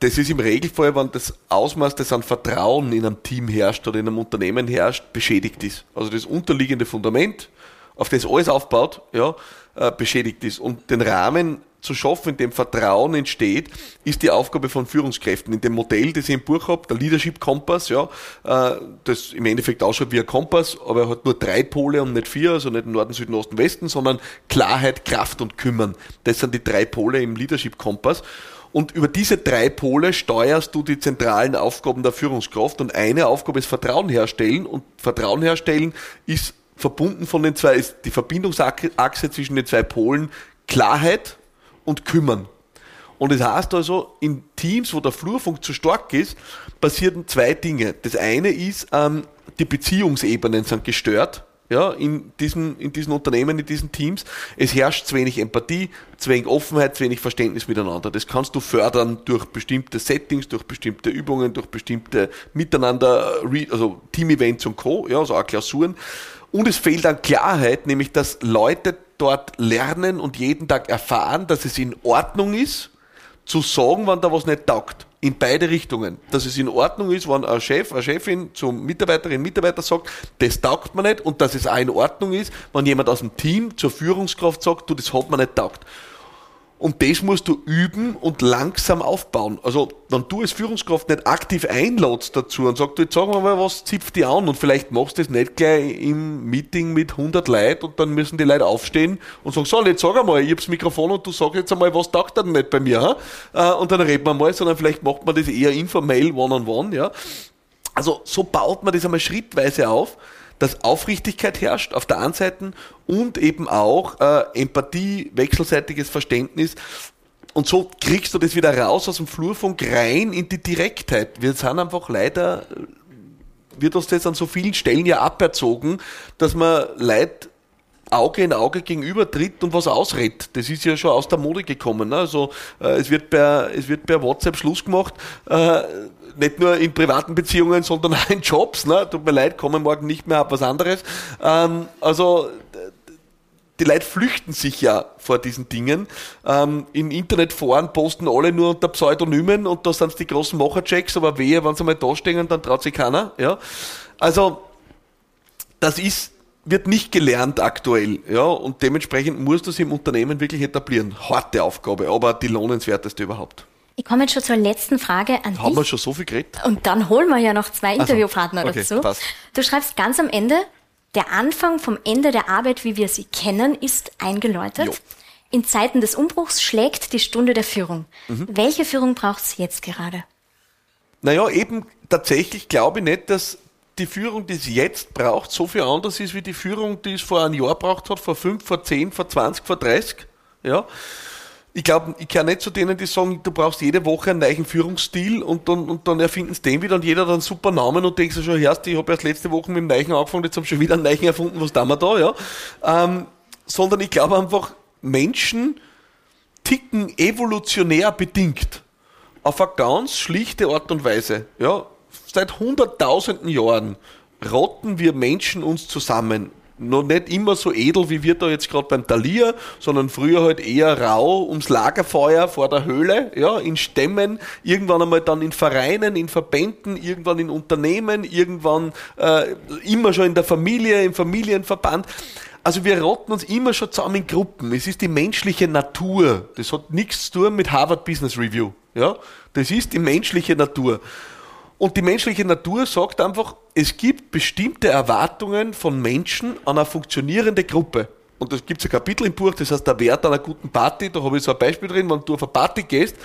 das ist im Regelfall, wenn das Ausmaß, das an Vertrauen in einem Team herrscht oder in einem Unternehmen herrscht, beschädigt ist. Also das unterliegende Fundament, auf das alles aufbaut, ja, äh, beschädigt ist. Und den Rahmen zu schaffen, in dem Vertrauen entsteht, ist die Aufgabe von Führungskräften. In dem Modell, das ich im Buch habe, der Leadership Kompass, ja, äh, das im Endeffekt ausschaut wie ein Kompass, aber er hat nur drei Pole und nicht vier, also nicht Norden, Süden, Osten, Westen, sondern Klarheit, Kraft und Kümmern. Das sind die drei Pole im Leadership Kompass. Und über diese drei Pole steuerst du die zentralen Aufgaben der Führungskraft. Und eine Aufgabe ist Vertrauen herstellen. Und Vertrauen herstellen ist verbunden von den zwei, ist die Verbindungsachse zwischen den zwei Polen Klarheit und kümmern. Und das heißt also, in Teams, wo der Flurfunk zu stark ist, passieren zwei Dinge. Das eine ist, ähm, die Beziehungsebenen sind gestört. Ja, in diesen, in diesen Unternehmen, in diesen Teams. Es herrscht zu wenig Empathie, zu wenig Offenheit, zu wenig Verständnis miteinander. Das kannst du fördern durch bestimmte Settings, durch bestimmte Übungen, durch bestimmte Miteinander, also Team-Events und Co., ja, also auch Klausuren. Und es fehlt an Klarheit, nämlich dass Leute dort lernen und jeden Tag erfahren, dass es in Ordnung ist, zu sagen, wann da was nicht taugt. In beide Richtungen. Dass es in Ordnung ist, wenn ein Chef, eine Chefin zum Mitarbeiterinnen, Mitarbeiter sagt, das taugt man nicht und dass es auch in Ordnung ist, wenn jemand aus dem Team zur Führungskraft sagt, du, das hat man nicht taugt. Und das musst du üben und langsam aufbauen. Also, wenn du als Führungskraft nicht aktiv einladst dazu und sagst, jetzt sagen wir mal, was zipft die an und vielleicht machst du das nicht gleich im Meeting mit 100 Leuten und dann müssen die Leute aufstehen und sagen, so, jetzt sag einmal, ich hab's Mikrofon und du sagst jetzt einmal, was taugt denn nicht bei mir, ha? Äh, und dann reden wir mal, sondern vielleicht macht man das eher informell, one-on-one, -on -one, ja. Also, so baut man das einmal schrittweise auf dass Aufrichtigkeit herrscht auf der einen Seite und eben auch äh, Empathie, wechselseitiges Verständnis. Und so kriegst du das wieder raus aus dem Flurfunk rein in die Direktheit. Wir sind einfach leider, wird uns das an so vielen Stellen ja aberzogen, dass man Leid Auge in Auge gegenüber tritt und was ausredet. Das ist ja schon aus der Mode gekommen. Ne? Also äh, es, wird per, es wird per WhatsApp Schluss gemacht. Äh, nicht nur in privaten Beziehungen, sondern auch in Jobs. Ne? Tut mir leid, kommen morgen nicht mehr, hab was anderes. Ähm, also die Leute flüchten sich ja vor diesen Dingen. Ähm, in Internetforen posten alle nur unter Pseudonymen und da sind die großen Macherchecks, aber wehe, wenn sie mal da stehen, dann traut sich keiner. Ja? Also das ist wird nicht gelernt aktuell, ja, und dementsprechend muss das im Unternehmen wirklich etablieren. Harte Aufgabe, aber die lohnenswerteste überhaupt. Ich komme jetzt schon zur letzten Frage an Haben dich. wir schon so viel geredet? Und dann holen wir ja noch zwei Interviewpartner okay, dazu. Passt. Du schreibst ganz am Ende, der Anfang vom Ende der Arbeit, wie wir sie kennen, ist eingeläutet. Jo. In Zeiten des Umbruchs schlägt die Stunde der Führung. Mhm. Welche Führung braucht es jetzt gerade? Naja, eben tatsächlich glaube ich nicht, dass die Führung, die es jetzt braucht, so viel anders ist wie die Führung, die es vor einem Jahr braucht hat, vor fünf, vor zehn, vor zwanzig, vor dreißig. Ja ich glaube, ich kann nicht zu denen, die sagen, du brauchst jede Woche einen neuen Führungsstil und dann, und dann erfinden sie den wieder und jeder hat einen super Namen und denkst du schon, hörst ich habe erst letzte Woche mit dem Neichen angefangen, jetzt haben schon wieder einen Neichen erfunden, was tun wir da, ja? Ähm, sondern ich glaube einfach, Menschen ticken evolutionär bedingt auf eine ganz schlichte Art und Weise, ja? Seit hunderttausenden Jahren rotten wir Menschen uns zusammen noch nicht immer so edel, wie wir da jetzt gerade beim Talier, sondern früher halt eher rau ums Lagerfeuer vor der Höhle, ja, in Stämmen, irgendwann einmal dann in Vereinen, in Verbänden, irgendwann in Unternehmen, irgendwann äh, immer schon in der Familie, im Familienverband. Also wir rotten uns immer schon zusammen in Gruppen. Es ist die menschliche Natur. Das hat nichts zu tun mit Harvard Business Review. Ja, das ist die menschliche Natur. Und die menschliche Natur sagt einfach, es gibt bestimmte Erwartungen von Menschen an eine funktionierende Gruppe. Und da gibt es ein Kapitel im Buch, das heißt der Wert einer guten Party. Da habe ich so ein Beispiel drin, wenn du auf eine Party gehst.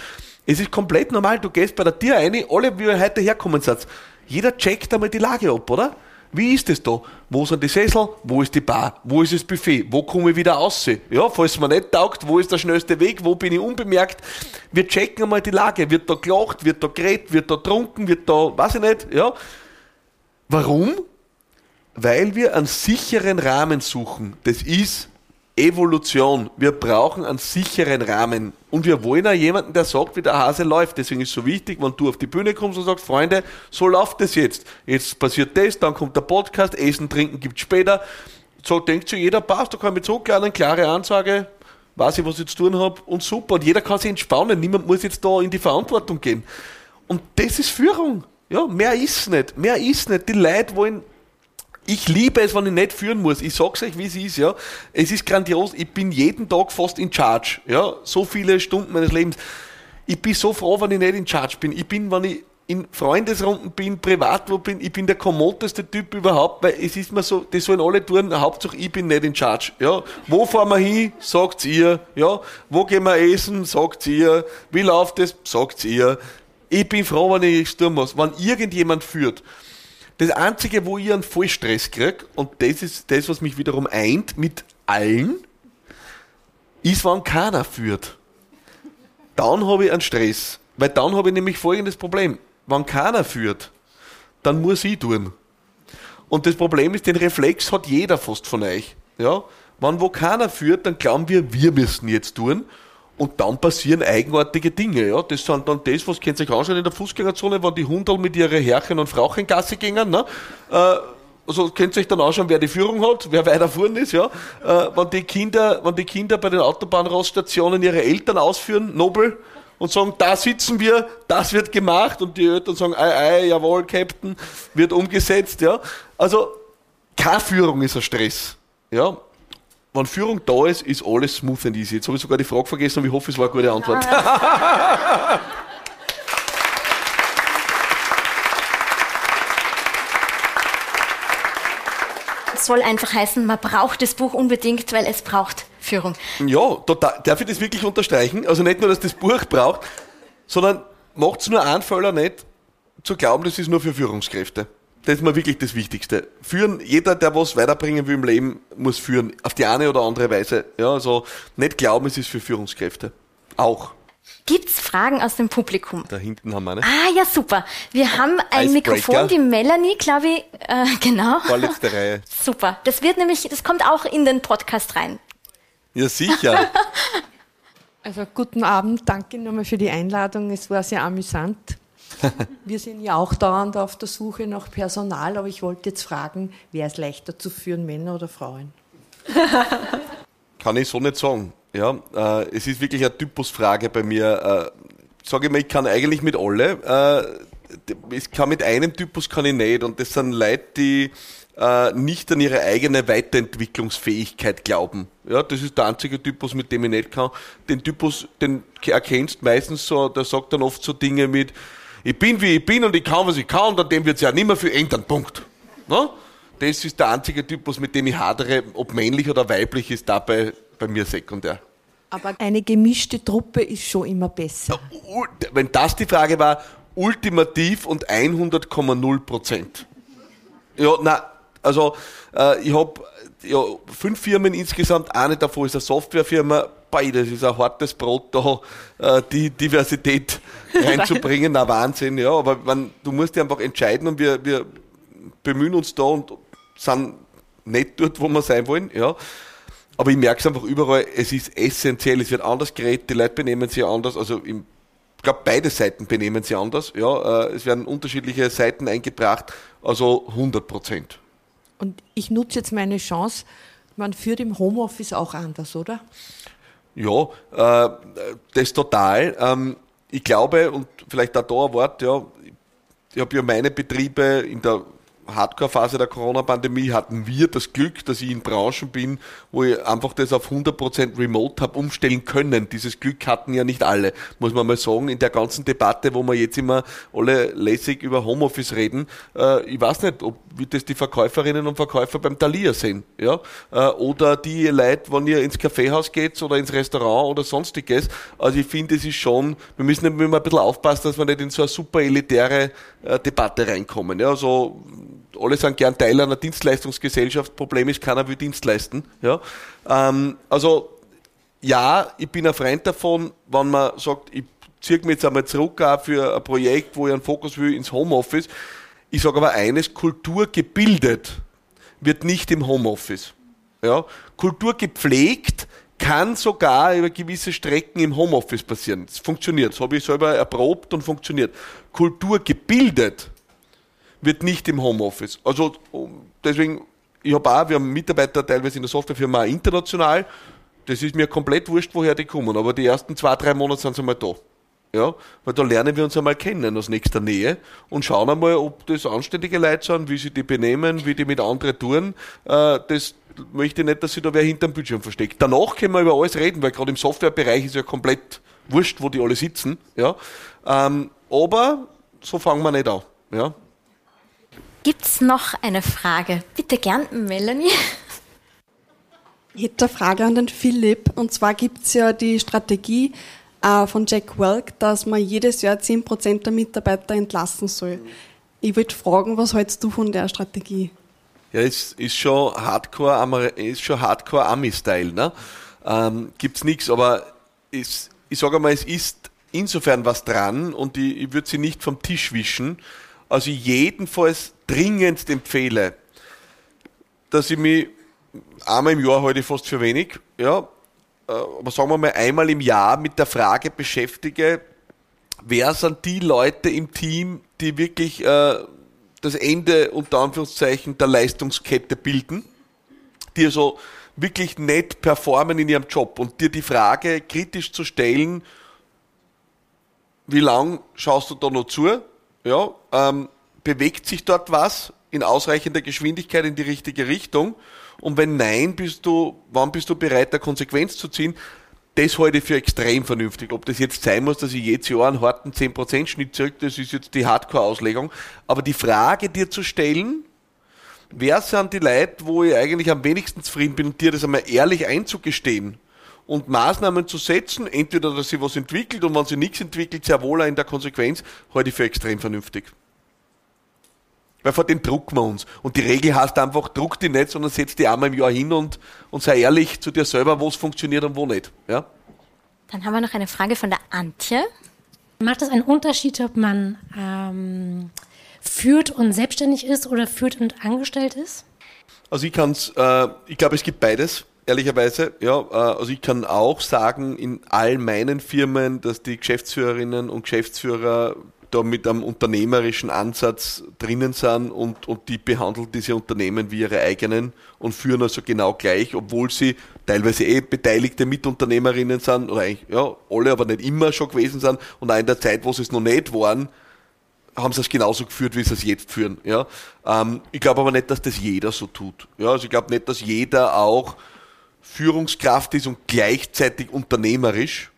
Es ist komplett normal, du gehst bei der Tür rein, alle, wie wir heute herkommen sind. Jeder checkt einmal die Lage ab, oder? Wie ist es da? Wo sind die Sessel? Wo ist die Bar? Wo ist das Buffet? Wo komme ich wieder raus? Ja, falls mir nicht taugt, wo ist der schnellste Weg? Wo bin ich unbemerkt? Wir checken einmal die Lage. Wird da gelacht? Wird da geredet? Wird da trunken? Wird da, weiß ich nicht, ja? Warum? Weil wir einen sicheren Rahmen suchen. Das ist Evolution. Wir brauchen einen sicheren Rahmen. Und wir wollen auch jemanden, der sagt, wie der Hase läuft. Deswegen ist es so wichtig, wenn du auf die Bühne kommst und sagst, Freunde, so läuft es jetzt. Jetzt passiert das, dann kommt der Podcast, Essen, Trinken gibt's später. So denkt sich jeder, passt, da kann ich so eine klare Ansage, weiß ich, was ich zu tun habe und super. Und jeder kann sich entspannen. Niemand muss jetzt da in die Verantwortung gehen. Und das ist Führung. Ja, mehr ist nicht. Mehr ist nicht. Die Leute wollen ich liebe es, wenn ich nicht führen muss. Ich sag's euch, wie es ist, ja. Es ist grandios. Ich bin jeden Tag fast in Charge, ja. So viele Stunden meines Lebens. Ich bin so froh, wenn ich nicht in Charge bin. Ich bin, wenn ich in Freundesrunden bin, privat wo bin, ich bin der kommodeste Typ überhaupt, weil es ist mir so, das sollen alle tun, Hauptsache ich bin nicht in Charge, ja. Wo fahren wir hin? Sagt's ihr, ja. Wo gehen wir essen? Sagt's ihr. Wie läuft es? Sagt's ihr. Ich bin froh, wenn ich es tun muss. Wenn irgendjemand führt, das Einzige, wo ich einen Vollstress kriege, und das ist das, was mich wiederum eint mit allen, ist, wenn keiner führt. Dann habe ich einen Stress. Weil dann habe ich nämlich folgendes Problem. Wenn keiner führt, dann muss ich tun. Und das Problem ist, den Reflex hat jeder fast von euch. Ja? Wenn wo keiner führt, dann glauben wir, wir müssen jetzt tun. Und dann passieren eigenartige Dinge. Ja? Das sind dann das, was könnt ihr euch anschauen in der Fußgängerzone, wenn die Hundal mit ihren Herrchen und Frauchen Gasse gingen. Ne? Äh, also könnt ihr euch dann anschauen, wer die Führung hat, wer weiter vorne ist. Ja? Äh, wenn, die Kinder, wenn die Kinder bei den Autobahnraststationen ihre Eltern ausführen, nobel, und sagen, da sitzen wir, das wird gemacht und die Eltern sagen, ei, ei, jawohl, Captain, wird umgesetzt. Ja? Also keine Führung ist ein Stress. Ja? Wenn Führung da ist, ist alles smooth and easy. Jetzt habe ich sogar die Frage vergessen, aber ich hoffe, es war eine gute Antwort. Es soll einfach heißen, man braucht das Buch unbedingt, weil es braucht Führung. Ja, total. darf ich das wirklich unterstreichen? Also nicht nur, dass das Buch braucht, sondern macht es nur einen Fehler nicht, zu glauben, das ist nur für Führungskräfte das ist mir wirklich das Wichtigste. Führen, jeder, der was weiterbringen will im Leben, muss führen. Auf die eine oder andere Weise. Ja, also nicht glauben, es ist für Führungskräfte. Auch. Gibt's Fragen aus dem Publikum? Da hinten haben wir eine. Ah, ja, super. Wir haben ein Mikrofon, die Melanie, glaube ich, äh, genau. Vorletzte Reihe. Super. Das wird nämlich, das kommt auch in den Podcast rein. Ja, sicher. also, guten Abend. Danke nochmal für die Einladung. Es war sehr amüsant. Wir sind ja auch dauernd auf der Suche nach Personal, aber ich wollte jetzt fragen, wer ist leichter zu führen, Männer oder Frauen? Kann ich so nicht sagen. Ja, äh, es ist wirklich eine Typusfrage bei mir. Äh, sage ich mal, ich kann eigentlich mit alle. Äh, ich kann mit einem Typus kann ich nicht. Und das sind Leute, die äh, nicht an ihre eigene Weiterentwicklungsfähigkeit glauben. Ja, das ist der einzige Typus, mit dem ich nicht kann. Den Typus, den erkennst meistens so, der sagt dann oft so Dinge mit, ich bin wie ich bin und ich kann, was ich kann und an dem wird es ja nicht mehr viel ändern. Punkt. No? Das ist der einzige Typus, mit dem ich hadere, ob männlich oder weiblich, ist dabei bei mir sekundär. Aber eine gemischte Truppe ist schon immer besser. Wenn das die Frage war, ultimativ und 100,0 Prozent. Ja, na, also äh, ich habe ja, fünf Firmen insgesamt, eine davon ist eine Softwarefirma, das ist ein hartes Brot, da äh, die Diversität reinzubringen, na Wahnsinn, ja, aber man, du musst dich einfach entscheiden und wir, wir bemühen uns da und sind nicht dort, wo wir sein wollen, ja. Aber ich merke es einfach überall, es ist essentiell, es wird anders geredet, die Leute benehmen sich anders, also im ich glaube, beide Seiten benehmen sich anders. Ja, äh, es werden unterschiedliche Seiten eingebracht, also 100 Prozent. Und ich nutze jetzt meine Chance, man führt im Homeoffice auch anders, oder? Ja, äh, das total. Ähm, ich glaube, und vielleicht auch da ein Wort, ja, ich habe ja meine Betriebe in der Hardcore-Phase der Corona-Pandemie hatten wir das Glück, dass ich in Branchen bin, wo ich einfach das auf 100% remote habe umstellen können. Dieses Glück hatten ja nicht alle, muss man mal sagen. In der ganzen Debatte, wo wir jetzt immer alle lässig über Homeoffice reden, äh, ich weiß nicht, ob wie das die Verkäuferinnen und Verkäufer beim Thalia sehen. Ja? Äh, oder die Leute, wenn ihr ins Kaffeehaus geht oder ins Restaurant oder sonstiges. Also ich finde, es ist schon, wir müssen immer ein bisschen aufpassen, dass wir nicht in so eine super elitäre äh, Debatte reinkommen. Ja? Also alle sind gern Teil einer Dienstleistungsgesellschaft, Problem ist, keiner will Dienst leisten. Ja? Ähm, also ja, ich bin ein Freund davon, wenn man sagt, ich ziehe mich jetzt einmal zurück für ein Projekt, wo ich einen Fokus will ins Homeoffice. Ich sage aber eines, Kultur gebildet wird nicht im Homeoffice. Ja? Kultur gepflegt kann sogar über gewisse Strecken im Homeoffice passieren. Das funktioniert. Das habe ich selber erprobt und funktioniert. Kultur gebildet wird nicht im Homeoffice. Also deswegen, ich habe auch, wir haben Mitarbeiter teilweise in der Softwarefirma auch international. Das ist mir komplett wurscht, woher die kommen. Aber die ersten zwei, drei Monate sind sie mal da. Ja, weil da lernen wir uns einmal kennen aus nächster Nähe und schauen einmal, ob das anständige Leute sind, wie sie die benehmen, wie die mit anderen tun. Äh, das möchte ich nicht, dass sich da wer hinterm Bildschirm versteckt. Danach können wir über alles reden, weil gerade im Softwarebereich ist ja komplett wurscht, wo die alle sitzen. Ja, ähm, aber so fangen wir nicht an. Ja. Gibt es noch eine Frage? Bitte gern, Melanie. Ich hätte eine Frage an den Philipp. Und zwar gibt es ja die Strategie, äh, von Jack Welk, dass man jedes Jahr 10% der Mitarbeiter entlassen soll. Ich würde fragen, was hältst du von der Strategie? Ja, es ist schon Hardcore, ist schon Hardcore Ami-Style, ne? Ähm, gibt's nichts, aber es, ich sage mal, es ist insofern was dran und ich, ich würde sie nicht vom Tisch wischen. Also jedenfalls dringend empfehle, dass ich mich einmal im Jahr heute fast für wenig, ja, äh, aber sagen wir mal, einmal im Jahr mit der Frage beschäftige, wer sind die Leute im Team, die wirklich äh, das Ende unter Anführungszeichen der Leistungskette bilden, die also wirklich nicht performen in ihrem Job und dir die Frage kritisch zu stellen, wie lang schaust du da noch zu? Ja, ähm, bewegt sich dort was in ausreichender Geschwindigkeit in die richtige Richtung? Und wenn nein, bist du, wann bist du bereit, der Konsequenz zu ziehen? Das halte ich für extrem vernünftig. Ob das jetzt sein muss, dass ich jedes Jahr einen harten 10%-Schnitt zurück, das ist jetzt die Hardcore-Auslegung. Aber die Frage dir zu stellen, wer sind die Leute, wo ich eigentlich am wenigsten zufrieden bin und dir das einmal ehrlich einzugestehen und Maßnahmen zu setzen, entweder, dass sie was entwickelt und wenn sie nichts entwickelt, sehr wohl auch in der Konsequenz, halte ich für extrem vernünftig. Weil vor dem drucken wir uns. Und die Regel heißt einfach, druck die nicht, sondern setz die einmal im Jahr hin und, und sei ehrlich zu dir selber, wo es funktioniert und wo nicht. Ja? Dann haben wir noch eine Frage von der Antje. Macht es einen Unterschied, ob man ähm, führt und selbstständig ist oder führt und angestellt ist? Also ich kann es, äh, ich glaube, es gibt beides ehrlicherweise. Ja, äh, also ich kann auch sagen, in all meinen Firmen, dass die Geschäftsführerinnen und Geschäftsführer da mit einem unternehmerischen Ansatz drinnen sind und, und die behandeln diese Unternehmen wie ihre eigenen und führen also genau gleich, obwohl sie teilweise eh beteiligte Mitunternehmerinnen sind, oder eigentlich, ja, alle, aber nicht immer schon gewesen sind und auch in der Zeit, wo sie es noch nicht waren, haben sie es genauso geführt, wie sie es jetzt führen. Ja? Ähm, ich glaube aber nicht, dass das jeder so tut. Ja? Also ich glaube nicht, dass jeder auch Führungskraft ist und gleichzeitig unternehmerisch.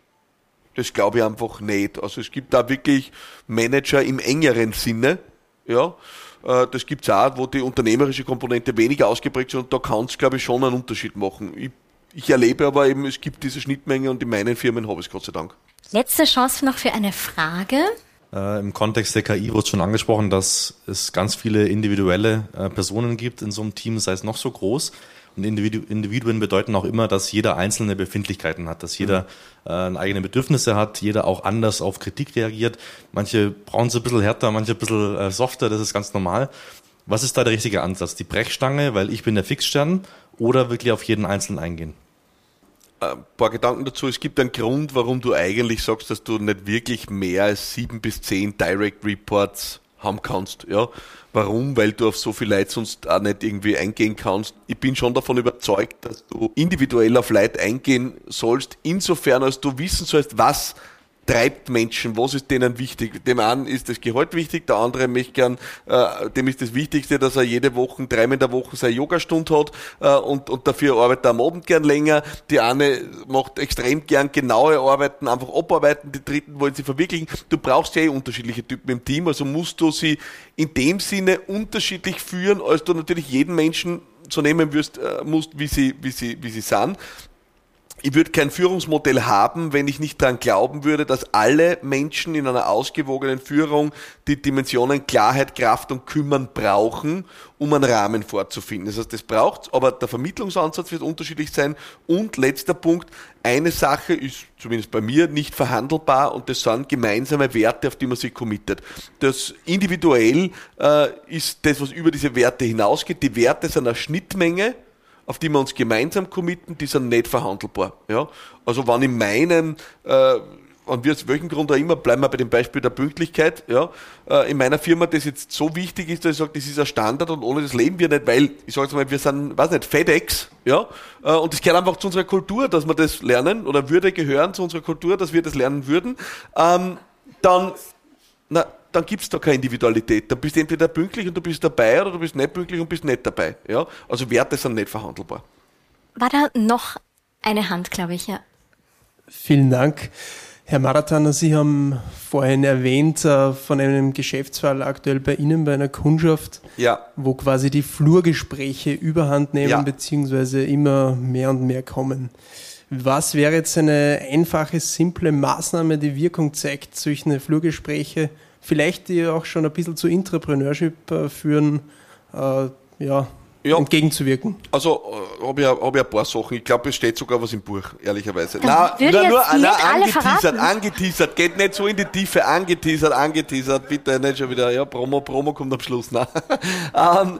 Das glaube ich einfach nicht. Also es gibt da wirklich Manager im engeren Sinne, ja. Äh, das gibt es auch, wo die unternehmerische Komponente weniger ausgeprägt ist und da kann es, glaube ich, schon einen Unterschied machen. Ich, ich erlebe aber eben, es gibt diese Schnittmenge und in meinen Firmen habe ich es Gott sei Dank. Letzte Chance noch für eine Frage. Äh, Im Kontext der KI wurde schon angesprochen, dass es ganz viele individuelle äh, Personen gibt in so einem Team, sei es noch so groß. Und Individu Individuen bedeuten auch immer, dass jeder einzelne Befindlichkeiten hat, dass jeder mhm. äh, eigene Bedürfnisse hat, jeder auch anders auf Kritik reagiert. Manche brauchen es ein bisschen härter, manche ein bisschen äh, softer, das ist ganz normal. Was ist da der richtige Ansatz? Die Brechstange, weil ich bin der Fixstern, oder wirklich auf jeden Einzelnen eingehen? Ein paar Gedanken dazu. Es gibt einen Grund, warum du eigentlich sagst, dass du nicht wirklich mehr als sieben bis zehn Direct Reports haben kannst. Ja, Warum? Weil du auf so viel Leute sonst auch nicht irgendwie eingehen kannst. Ich bin schon davon überzeugt, dass du individuell auf Leute eingehen sollst, insofern als du wissen sollst, was treibt Menschen, was ist denen wichtig? Dem einen ist das Gehalt wichtig, der andere möchte gern, äh, dem ist das Wichtigste, dass er jede Woche, dreimal in der Woche seine Yogastunde hat äh, und, und dafür arbeitet er am Abend gern länger. Die eine macht extrem gern genaue Arbeiten, einfach abarbeiten, die dritten wollen sie verwirklichen. Du brauchst ja eh unterschiedliche Typen im Team, also musst du sie in dem Sinne unterschiedlich führen, als du natürlich jeden Menschen so nehmen wirst, äh, musst, wie sie, wie sie, wie sie sind ich würde kein Führungsmodell haben, wenn ich nicht daran glauben würde, dass alle Menschen in einer ausgewogenen Führung die Dimensionen Klarheit, Kraft und Kümmern brauchen, um einen Rahmen vorzufinden. Das heißt, das braucht aber der Vermittlungsansatz wird unterschiedlich sein. Und letzter Punkt, eine Sache ist zumindest bei mir nicht verhandelbar und das sind gemeinsame Werte, auf die man sich committet. Das individuell äh, ist das, was über diese Werte hinausgeht. Die Werte sind eine Schnittmenge auf die wir uns gemeinsam committen, die sind nicht verhandelbar. Ja? Also wenn in meinen äh, und wir aus welchem Grund auch immer, bleiben wir bei dem Beispiel der Pünktlichkeit, ja, äh, in meiner Firma das jetzt so wichtig ist, dass ich sage, das ist ein Standard und ohne das leben wir nicht, weil, ich sage jetzt mal, wir sind, weiß nicht, FedEx, ja, äh, und das gehört einfach zu unserer Kultur, dass wir das lernen, oder würde gehören zu unserer Kultur, dass wir das lernen würden, ähm, dann, na, dann gibt's da keine Individualität. Da bist du entweder pünktlich und du bist dabei oder du bist nicht pünktlich und bist nicht dabei. Ja? Also Werte sind nicht verhandelbar. War da noch eine Hand, glaube ich, ja. Vielen Dank. Herr Marathaner, Sie haben vorhin erwähnt äh, von einem Geschäftsfall aktuell bei Ihnen, bei einer Kundschaft, ja. wo quasi die Flurgespräche überhand nehmen, ja. beziehungsweise immer mehr und mehr kommen. Was wäre jetzt eine einfache, simple Maßnahme, die Wirkung zeigt, solche Flurgespräche, vielleicht die auch schon ein bisschen zu Entrepreneurship äh, führen, äh, ja, ja. entgegenzuwirken? Also äh, habe ich, hab ich ein paar Sachen. Ich glaube, es steht sogar was im Buch, ehrlicherweise. Nein, na, nur na, angeteasert, angeteasert. Geht nicht so in die Tiefe, angeteasert, angeteasert. Bitte nicht schon wieder, ja, Promo, Promo kommt am Schluss. Nein. ähm, äh,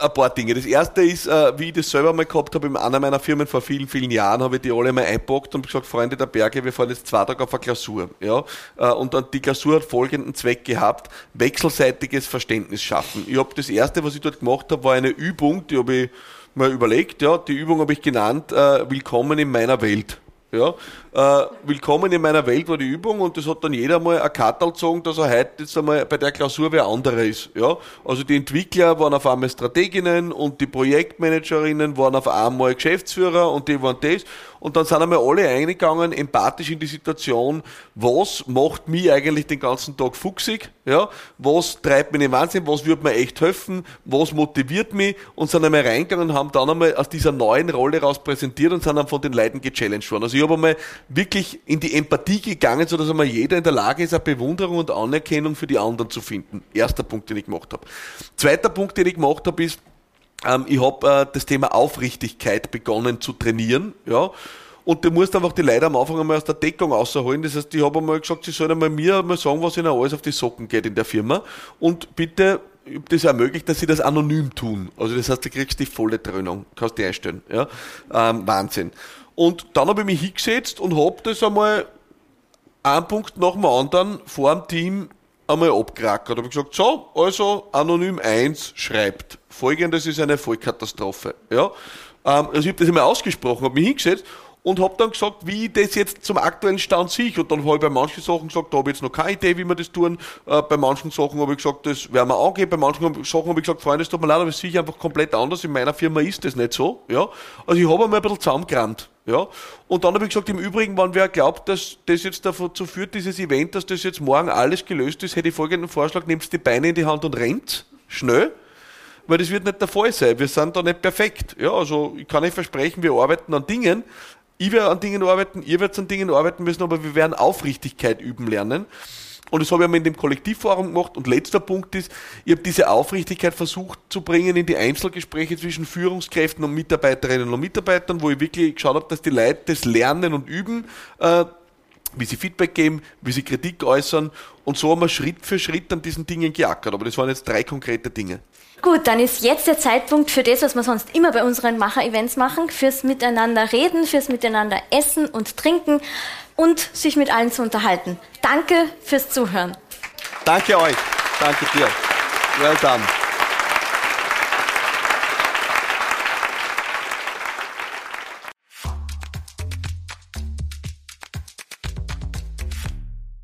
ein paar Dinge. Das erste ist, äh, wie ich das selber mal gehabt habe, in einer meiner Firmen vor vielen, vielen Jahren, habe ich die alle mal einpackt und gesagt, Freunde der Berge, wir fahren jetzt zwei Tage auf eine Klausur. Ja? Äh, und dann die Klausur hat folgenden Zweck gehabt, wechselseitiges Verständnis schaffen. Ich habe das erste, was ich dort gemacht habe, war eine Übung, die habe ich mal überlegt, ja, die Übung habe ich genannt, Willkommen in meiner Welt. Ja, äh, willkommen in meiner Welt war die Übung und das hat dann jeder mal eine Karte gezogen, dass er heute jetzt einmal bei der Klausur wer anderer ist. Ja, also die Entwickler waren auf einmal Strateginnen und die Projektmanagerinnen waren auf einmal Geschäftsführer und die waren das und dann sind einmal alle eingegangen, empathisch in die Situation, was macht mich eigentlich den ganzen Tag fuchsig, ja, was treibt mich in den Wahnsinn, was würde mir echt helfen, was motiviert mich und sind einmal reingegangen und haben dann einmal aus dieser neuen Rolle raus präsentiert und sind dann von den Leuten gechallenged worden. Also ich habe einmal wirklich in die Empathie gegangen, sodass einmal jeder in der Lage ist, eine Bewunderung und Anerkennung für die anderen zu finden. Erster Punkt, den ich gemacht habe. Zweiter Punkt, den ich gemacht habe, ist, ähm, ich habe äh, das Thema Aufrichtigkeit begonnen zu trainieren. Ja. Und du musst einfach die Leute am Anfang einmal aus der Deckung rausholen. Das heißt, ich habe einmal gesagt, sie sollen einmal mir mal sagen, was ihnen alles auf die Socken geht in der Firma. Und bitte, das ermöglicht, dass sie das anonym tun. Also das heißt, du kriegst die volle Trennung. Kannst du einstellen. Ja? Ähm, Wahnsinn. Und dann habe ich mich hingesetzt und habe das einmal einen Punkt nach dem anderen vor dem Team einmal abgerackert. habe gesagt, so, also Anonym 1 schreibt, folgendes ist eine Vollkatastrophe. Ja? Ähm, also ich habe das einmal ausgesprochen, habe mich hingesetzt und habe dann gesagt, wie ich das jetzt zum aktuellen Stand sehe. Und dann habe ich bei manchen Sachen gesagt, da habe ich jetzt noch keine Idee, wie wir das tun. Äh, bei manchen Sachen habe ich gesagt, das werden wir angehen. Bei manchen Sachen habe ich gesagt, Freunde, es tut mir leid, aber es sehe ich einfach komplett anders. In meiner Firma ist das nicht so. Ja? Also ich habe einmal ein bisschen zusammengerannt. Ja? Und dann habe ich gesagt, im Übrigen, wenn wer glaubt, dass das jetzt dazu führt, dieses Event, dass das jetzt morgen alles gelöst ist, hätte ich folgenden Vorschlag, nehmt die Beine in die Hand und rennt. Schnell. Weil das wird nicht der Fall sein. Wir sind da nicht perfekt. Ja, also ich kann nicht versprechen, wir arbeiten an Dingen. Ich werde an Dingen arbeiten, ihr werdet an Dingen arbeiten müssen, aber wir werden Aufrichtigkeit üben lernen. Und das habe ich einmal in dem Kollektivforum gemacht. Und letzter Punkt ist, ich habe diese Aufrichtigkeit versucht zu bringen in die Einzelgespräche zwischen Führungskräften und Mitarbeiterinnen und Mitarbeitern, wo ich wirklich geschaut habe, dass die Leute das lernen und üben, äh, wie sie Feedback geben, wie sie Kritik äußern. Und so haben wir Schritt für Schritt an diesen Dingen geackert. Aber das waren jetzt drei konkrete Dinge. Gut, dann ist jetzt der Zeitpunkt für das, was wir sonst immer bei unseren Macher-Events machen, fürs Miteinander reden, fürs Miteinander essen und trinken und sich mit allen zu unterhalten. Danke fürs Zuhören. Danke euch. Danke dir. Well done.